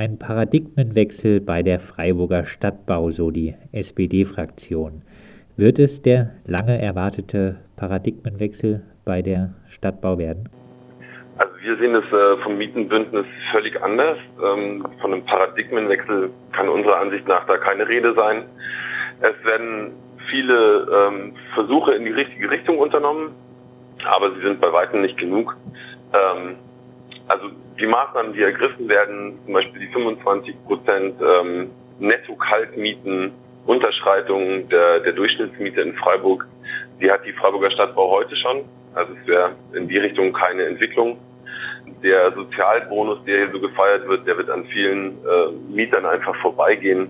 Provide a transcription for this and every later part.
ein Paradigmenwechsel bei der Freiburger Stadtbau, so die SPD-Fraktion. Wird es der lange erwartete Paradigmenwechsel bei der Stadtbau werden? Also wir sehen es äh, vom Mietenbündnis völlig anders. Ähm, von einem Paradigmenwechsel kann unserer Ansicht nach da keine Rede sein. Es werden viele ähm, Versuche in die richtige Richtung unternommen, aber sie sind bei weitem nicht genug. Also die Maßnahmen, die ergriffen werden, zum Beispiel die 25 Prozent ähm, Netto-Kaltmieten, Unterschreitung der, der Durchschnittsmiete in Freiburg, die hat die Freiburger Stadtbau heute schon. Also es wäre in die Richtung keine Entwicklung. Der Sozialbonus, der hier so gefeiert wird, der wird an vielen äh, Mietern einfach vorbeigehen.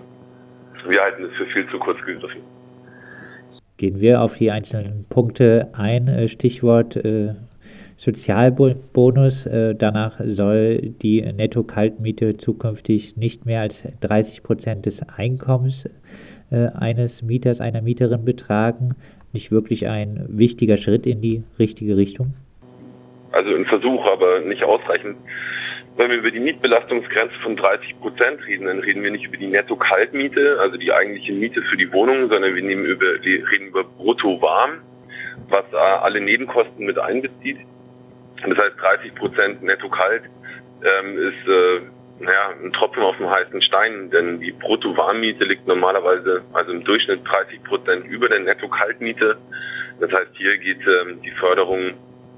Wir halten es für viel zu kurz gegriffen. Gehen wir auf die einzelnen Punkte ein. Äh, Stichwort äh, Sozialbonus. Äh, danach soll die Netto-Kaltmiete zukünftig nicht mehr als 30 Prozent des Einkommens äh, eines Mieters, einer Mieterin betragen. Nicht wirklich ein wichtiger Schritt in die richtige Richtung? Also ein Versuch, aber nicht ausreichend. Wenn wir über die Mietbelastungsgrenze von 30 Prozent reden, dann reden wir nicht über die Netto-Kaltmiete, also die eigentliche Miete für die Wohnung, sondern wir, nehmen über, wir reden über Brutto-Warm, was äh, alle Nebenkosten mit einbezieht. Das heißt, 30 Prozent netto kalt ähm, ist äh, naja, ein Tropfen auf dem heißen Stein, denn die Brutto-Warmmiete liegt normalerweise, also im Durchschnitt 30 Prozent über der Netto-Kaltmiete. Das heißt, hier geht ähm, die Förderung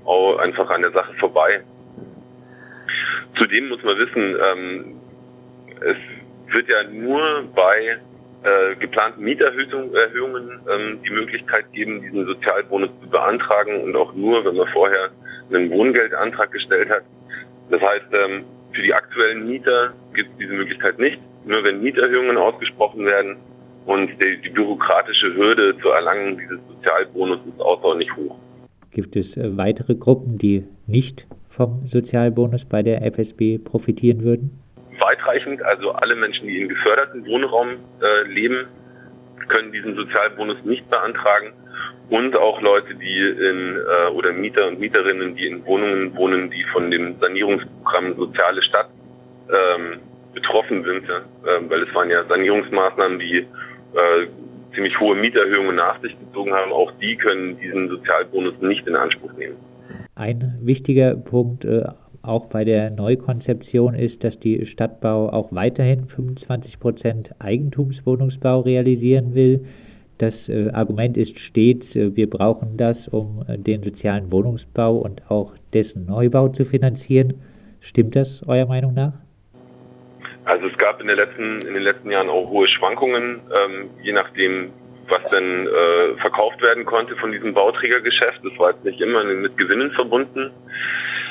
auch einfach an der Sache vorbei. Zudem muss man wissen, ähm, es wird ja nur bei äh, geplanten Mieterhöhungen ähm, die Möglichkeit geben, diesen Sozialbonus zu beantragen und auch nur, wenn man vorher einen Wohngeldantrag gestellt hat. Das heißt, ähm, für die aktuellen Mieter gibt es diese Möglichkeit nicht. Nur wenn Mieterhöhungen ausgesprochen werden und die, die bürokratische Hürde zur Erlangung dieses Sozialbonus ist außerordentlich hoch. Gibt es äh, weitere Gruppen, die nicht vom Sozialbonus bei der FSB profitieren würden? Weitreichend, also alle Menschen, die in geförderten Wohnraum äh, leben, können diesen Sozialbonus nicht beantragen und auch Leute, die in äh, oder Mieter und Mieterinnen, die in Wohnungen wohnen, die von dem Sanierungsprogramm Soziale Stadt ähm, betroffen sind, äh, weil es waren ja Sanierungsmaßnahmen, die äh, ziemlich hohe Mieterhöhungen nach sich gezogen haben. Auch die können diesen Sozialbonus nicht in Anspruch nehmen. Ein wichtiger Punkt äh, auch bei der Neukonzeption ist, dass die Stadtbau auch weiterhin 25 Prozent Eigentumswohnungsbau realisieren will. Das äh, Argument ist stets, äh, wir brauchen das, um äh, den sozialen Wohnungsbau und auch dessen Neubau zu finanzieren. Stimmt das eurer Meinung nach? Also es gab in, letzten, in den letzten Jahren auch hohe Schwankungen, ähm, je nachdem, was denn äh, verkauft werden konnte von diesem Bauträgergeschäft. Das war jetzt nicht immer mit Gewinnen verbunden.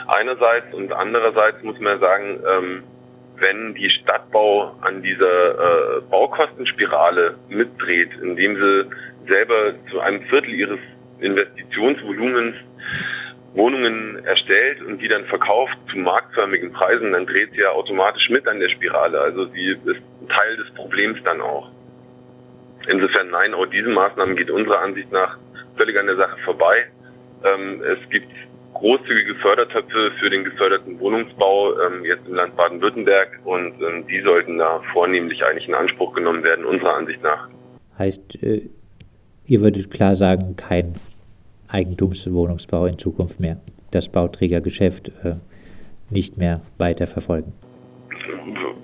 Einerseits und andererseits muss man sagen, ähm, wenn die Stadtbau an dieser äh, Baukostenspirale mitdreht, indem sie selber zu einem Viertel ihres Investitionsvolumens Wohnungen erstellt und die dann verkauft zu marktförmigen Preisen, dann dreht sie ja automatisch mit an der Spirale. Also sie ist Teil des Problems dann auch. Insofern nein, auch diese Maßnahmen geht unserer Ansicht nach völlig an der Sache vorbei. Ähm, es gibt großzügige Fördertöpfe für den geförderten Wohnungsbau ähm, jetzt im Land Baden-Württemberg und ähm, die sollten da vornehmlich eigentlich in Anspruch genommen werden, unserer Ansicht nach. Heißt, äh, ihr würdet klar sagen, kein Eigentumswohnungsbau in Zukunft mehr, das Bauträgergeschäft äh, nicht mehr weiter verfolgen?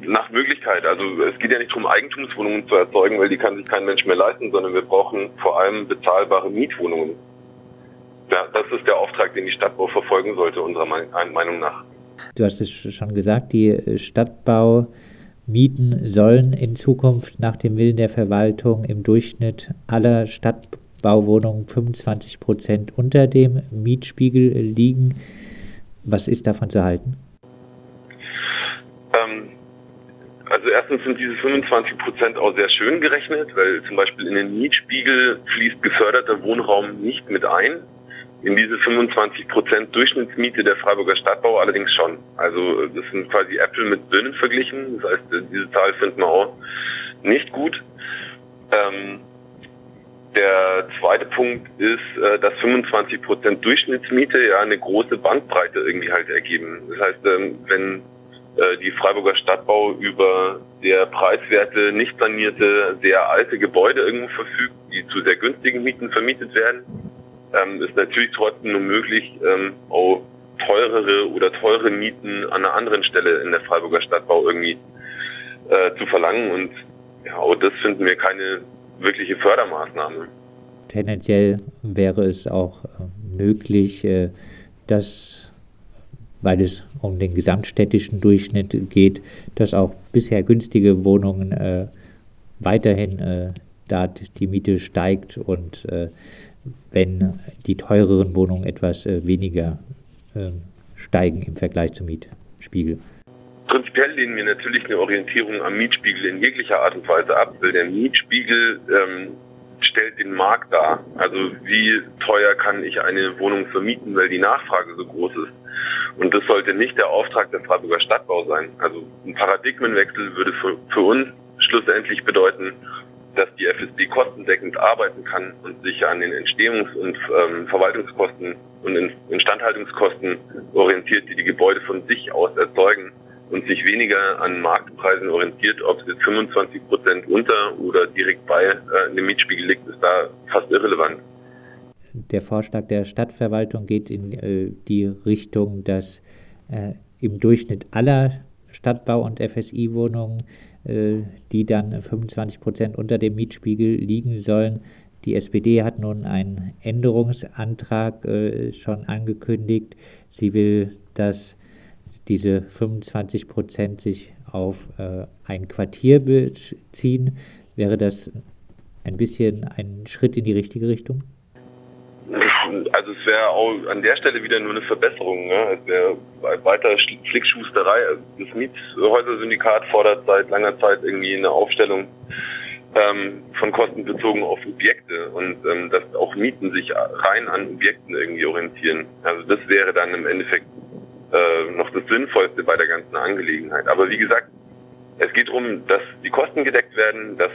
Nach Möglichkeit. Also es geht ja nicht darum, Eigentumswohnungen zu erzeugen, weil die kann sich kein Mensch mehr leisten, sondern wir brauchen vor allem bezahlbare Mietwohnungen. Ja, das ist der Auftrag, den die Stadtbau verfolgen sollte, unserer Meinung nach. Du hast es schon gesagt, die Stadtbaumieten sollen in Zukunft nach dem Willen der Verwaltung im Durchschnitt aller Stadtbauwohnungen 25 Prozent unter dem Mietspiegel liegen. Was ist davon zu halten? Ähm, also erstens sind diese 25 Prozent auch sehr schön gerechnet, weil zum Beispiel in den Mietspiegel fließt geförderter Wohnraum nicht mit ein in diese 25 Prozent Durchschnittsmiete der Freiburger Stadtbau allerdings schon. Also das sind quasi Äpfel mit Birnen verglichen. Das heißt, diese Zahl finden wir auch nicht gut. Ähm, der zweite Punkt ist, äh, dass 25 Prozent Durchschnittsmiete ja eine große Bandbreite irgendwie halt ergeben. Das heißt, ähm, wenn äh, die Freiburger Stadtbau über sehr preiswerte, nicht sanierte, sehr alte Gebäude irgendwo verfügt, die zu sehr günstigen Mieten vermietet werden, ähm, ist natürlich trotzdem nur möglich, ähm, auch teurere oder teure Mieten an einer anderen Stelle in der Freiburger Stadtbau irgendwie äh, zu verlangen. Und ja, auch das finden wir keine wirkliche Fördermaßnahme. Tendenziell wäre es auch äh, möglich, äh, dass, weil es um den gesamtstädtischen Durchschnitt geht, dass auch bisher günstige Wohnungen äh, weiterhin äh, da die Miete steigt und äh, wenn die teureren Wohnungen etwas äh, weniger ähm, steigen im Vergleich zum Mietspiegel. Prinzipiell lehnen wir natürlich eine Orientierung am Mietspiegel in jeglicher Art und Weise ab, weil der Mietspiegel ähm, stellt den Markt dar. Also wie teuer kann ich eine Wohnung vermieten, weil die Nachfrage so groß ist. Und das sollte nicht der Auftrag der Freiburger Stadtbau sein. Also ein Paradigmenwechsel würde für, für uns schlussendlich bedeuten, dass die FSB kostendeckend arbeiten kann und sich an den Entstehungs- und ähm, Verwaltungskosten und Instandhaltungskosten orientiert, die die Gebäude von sich aus erzeugen und sich weniger an Marktpreisen orientiert, ob es jetzt 25 Prozent unter oder direkt bei äh, dem Mietspiegel liegt, ist da fast irrelevant. Der Vorschlag der Stadtverwaltung geht in äh, die Richtung, dass äh, im Durchschnitt aller Stadtbau- und FSI-Wohnungen, die dann 25 Prozent unter dem Mietspiegel liegen sollen, die SPD hat nun einen Änderungsantrag äh, schon angekündigt. Sie will, dass diese 25 Prozent sich auf äh, ein Quartier beziehen. Wäre das ein bisschen ein Schritt in die richtige Richtung? Also es wäre auch an der Stelle wieder nur eine Verbesserung. Ne? Es wäre weiter Flickschusterei. Das Miethäuser-Syndikat fordert seit langer Zeit irgendwie eine Aufstellung ähm, von Kosten bezogen auf Objekte und ähm, dass auch Mieten sich rein an Objekten irgendwie orientieren. Also das wäre dann im Endeffekt äh, noch das Sinnvollste bei der ganzen Angelegenheit. Aber wie gesagt, es geht darum, dass die Kosten gedeckt werden, dass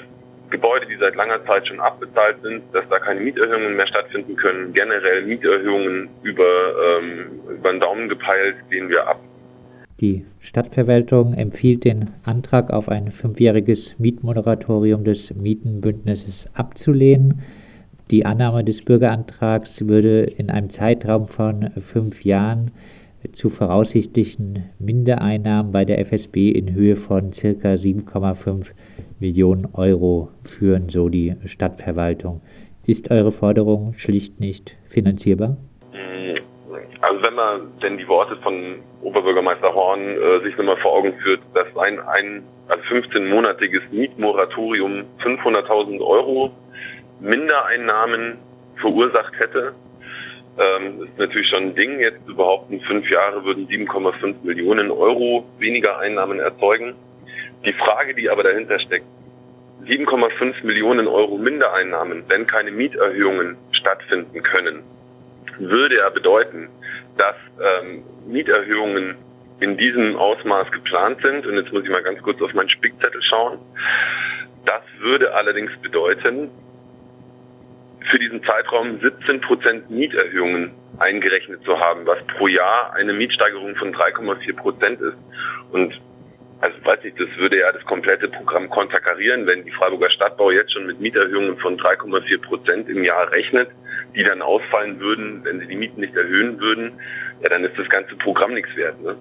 Gebäude, die seit langer Zeit schon abbezahlt sind, dass da keine Mieterhöhungen mehr stattfinden können. Generell Mieterhöhungen über, ähm, über den Daumen gepeilt lehnen wir ab. Die Stadtverwaltung empfiehlt den Antrag auf ein fünfjähriges Mietmoratorium des Mietenbündnisses abzulehnen. Die Annahme des Bürgerantrags würde in einem Zeitraum von fünf Jahren zu voraussichtlichen Mindereinnahmen bei der FSB in Höhe von ca. 7,5 Millionen Euro führen, so die Stadtverwaltung. Ist eure Forderung schlicht nicht finanzierbar? Also wenn man denn die Worte von Oberbürgermeister Horn äh, sich nochmal vor Augen führt, dass ein, ein also 15-monatiges Mietmoratorium 500.000 Euro Mindereinnahmen verursacht hätte, ähm, ist natürlich schon ein Ding. Jetzt zu behaupten, fünf Jahre würden 7,5 Millionen Euro weniger Einnahmen erzeugen. Die Frage, die aber dahinter steckt, 7,5 Millionen Euro Mindereinnahmen, wenn keine Mieterhöhungen stattfinden können, würde ja bedeuten, dass ähm, Mieterhöhungen in diesem Ausmaß geplant sind. Und jetzt muss ich mal ganz kurz auf meinen Spickzettel schauen. Das würde allerdings bedeuten, für diesen Zeitraum 17 Prozent Mieterhöhungen eingerechnet zu haben, was pro Jahr eine Mietsteigerung von 3,4 Prozent ist. Und also weiß ich, das würde ja das komplette Programm konterkarieren, wenn die Freiburger Stadtbau jetzt schon mit Mieterhöhungen von 3,4 Prozent im Jahr rechnet, die dann ausfallen würden, wenn sie die Mieten nicht erhöhen würden, ja, dann ist das ganze Programm nichts wert. Ne?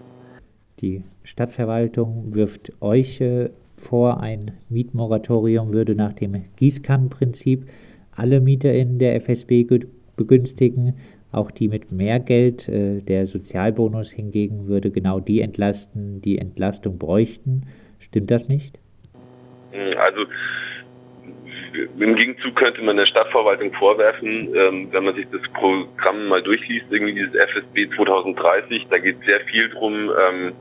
Die Stadtverwaltung wirft euch äh, vor, ein Mietmoratorium würde nach dem Gießkannenprinzip alle MieterInnen der FSB begünstigen, auch die mit mehr Geld. Äh, der Sozialbonus hingegen würde genau die entlasten, die Entlastung bräuchten. Stimmt das nicht? Hm, also im Gegenzug könnte man der Stadtverwaltung vorwerfen, ähm, wenn man sich das Programm mal durchliest, irgendwie dieses FSB 2030, da geht sehr viel drum, ähm,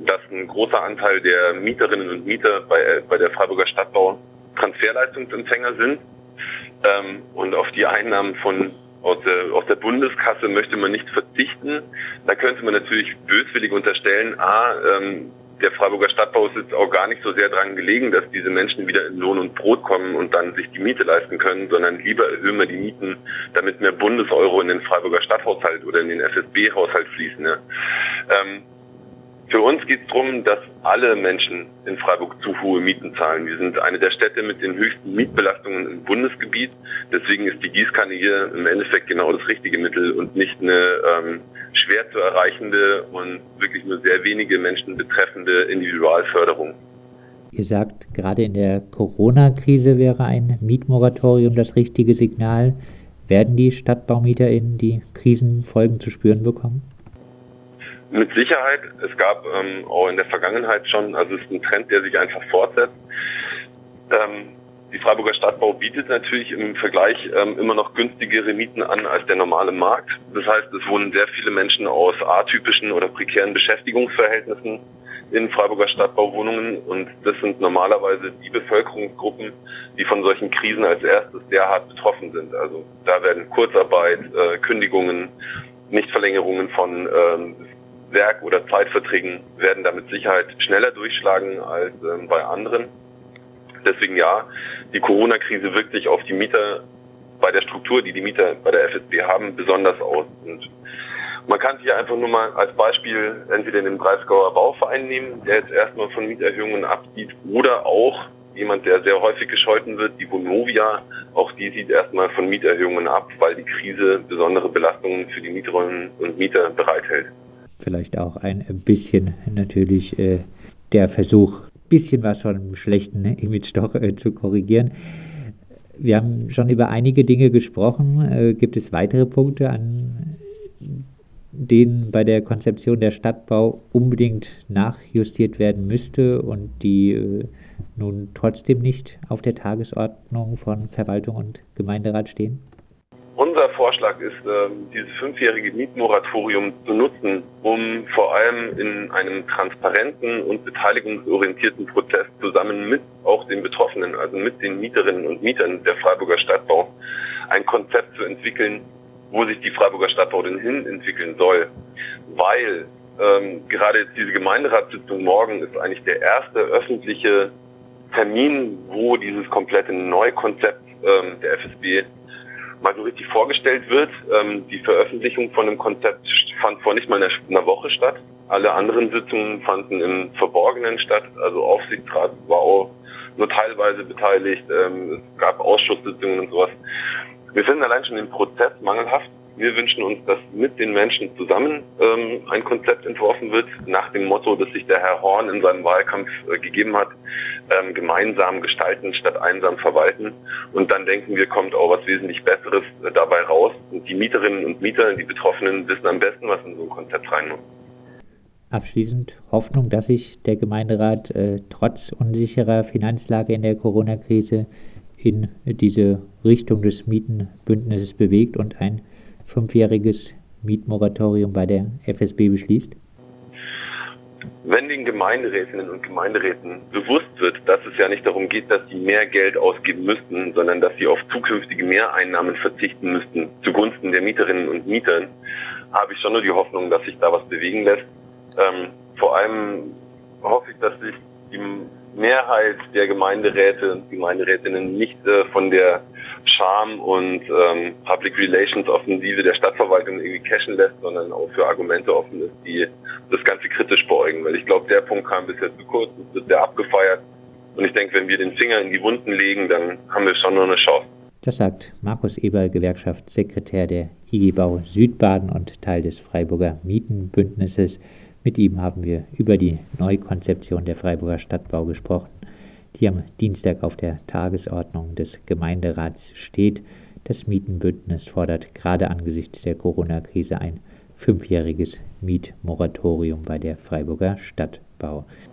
dass ein großer Anteil der Mieterinnen und Mieter bei, äh, bei der Freiburger Stadtbau Transferleistungsempfänger sind. Ähm, und auf die Einnahmen von aus der, aus der Bundeskasse möchte man nicht verzichten. Da könnte man natürlich böswillig unterstellen, a, ähm, der Freiburger Stadtbau ist jetzt auch gar nicht so sehr daran gelegen, dass diese Menschen wieder in Lohn und Brot kommen und dann sich die Miete leisten können, sondern lieber erhöhen wir die Mieten, damit mehr Bundeseuro in den Freiburger Stadthaushalt oder in den FSB-Haushalt fließen. Ja. Ähm, für uns geht es darum, dass alle Menschen in Freiburg zu hohe Mieten zahlen. Wir sind eine der Städte mit den höchsten Mietbelastungen im Bundesgebiet. Deswegen ist die Gießkanne hier im Endeffekt genau das richtige Mittel und nicht eine ähm, schwer zu erreichende und wirklich nur sehr wenige Menschen betreffende Individualförderung. Ihr sagt, gerade in der Corona-Krise wäre ein Mietmoratorium das richtige Signal. Werden die StadtbaumieterInnen die Krisenfolgen zu spüren bekommen? Mit Sicherheit. Es gab ähm, auch in der Vergangenheit schon, also es ist ein Trend, der sich einfach fortsetzt. Ähm, die Freiburger Stadtbau bietet natürlich im Vergleich ähm, immer noch günstigere Mieten an als der normale Markt. Das heißt, es wohnen sehr viele Menschen aus atypischen oder prekären Beschäftigungsverhältnissen in Freiburger Stadtbauwohnungen und das sind normalerweise die Bevölkerungsgruppen, die von solchen Krisen als erstes sehr hart betroffen sind. Also da werden Kurzarbeit, äh, Kündigungen, Nichtverlängerungen von ähm, Werk- oder Zeitverträgen werden da mit Sicherheit schneller durchschlagen als ähm, bei anderen. Deswegen ja, die Corona-Krise wirkt sich auf die Mieter bei der Struktur, die die Mieter bei der FSB haben, besonders aus. Und man kann sich einfach nur mal als Beispiel entweder den Breisgauer Bauverein nehmen, der jetzt erstmal von Mieterhöhungen absieht, oder auch jemand, der sehr häufig gescholten wird, die Vonovia, auch die sieht erstmal von Mieterhöhungen ab, weil die Krise besondere Belastungen für die Mieterinnen und Mieter bereithält vielleicht auch ein bisschen natürlich äh, der Versuch, ein bisschen was von einem schlechten Image doch äh, zu korrigieren. Wir haben schon über einige Dinge gesprochen. Äh, gibt es weitere Punkte, an denen bei der Konzeption der Stadtbau unbedingt nachjustiert werden müsste und die äh, nun trotzdem nicht auf der Tagesordnung von Verwaltung und Gemeinderat stehen? Unser Vorschlag ist, ähm, dieses fünfjährige Mietmoratorium zu nutzen, um vor allem in einem transparenten und beteiligungsorientierten Prozess zusammen mit auch den Betroffenen, also mit den Mieterinnen und Mietern der Freiburger Stadtbau, ein Konzept zu entwickeln, wo sich die Freiburger Stadtbau denn hin entwickeln soll. Weil ähm, gerade jetzt diese Gemeinderatssitzung morgen ist eigentlich der erste öffentliche Termin, wo dieses komplette Neukonzept ähm, der FSB mal so richtig vorgestellt wird. Ähm, die Veröffentlichung von dem Konzept fand vor nicht mal einer, Woche statt. Alle anderen Sitzungen fanden im Verborgenen statt. Also Aufsichtsrat war auch nur teilweise beteiligt. Ähm, es gab Ausschusssitzungen und sowas. Wir finden allein schon den Prozess mangelhaft. Wir wünschen uns, dass mit den Menschen zusammen ähm, ein Konzept entworfen wird, nach dem Motto, das sich der Herr Horn in seinem Wahlkampf äh, gegeben hat, ähm, gemeinsam gestalten statt einsam verwalten. Und dann denken wir, kommt auch was wesentlich Besseres äh, dabei raus. Und die Mieterinnen und Mieter, die Betroffenen, wissen am besten, was in so ein Konzept rein muss. Abschließend Hoffnung, dass sich der Gemeinderat äh, trotz unsicherer Finanzlage in der Corona-Krise in diese Richtung des Mietenbündnisses bewegt und ein fünfjähriges Mietmoratorium bei der FSB beschließt? Wenn den Gemeinderätinnen und Gemeinderäten bewusst wird, dass es ja nicht darum geht, dass sie mehr Geld ausgeben müssten, sondern dass sie auf zukünftige Mehreinnahmen verzichten müssten zugunsten der Mieterinnen und Mietern, habe ich schon nur die Hoffnung, dass sich da was bewegen lässt. Ähm, vor allem hoffe ich, dass sich die Mehrheit der Gemeinderäte und Gemeinderätinnen nicht äh, von der Charme und ähm, Public Relations Offensive der Stadtverwaltung irgendwie cashen lässt, sondern auch für Argumente offen ist, die das Ganze kritisch beäugen. Weil ich glaube, der Punkt kam bisher zu kurz, es wird sehr abgefeiert. Und ich denke, wenn wir den Finger in die Wunden legen, dann haben wir schon noch eine Chance. Das sagt Markus Eberl, Gewerkschaftssekretär der IG Bau Südbaden und Teil des Freiburger Mietenbündnisses. Mit ihm haben wir über die Neukonzeption der Freiburger Stadtbau gesprochen die am Dienstag auf der Tagesordnung des Gemeinderats steht. Das Mietenbündnis fordert gerade angesichts der Corona-Krise ein fünfjähriges Mietmoratorium bei der Freiburger Stadtbau.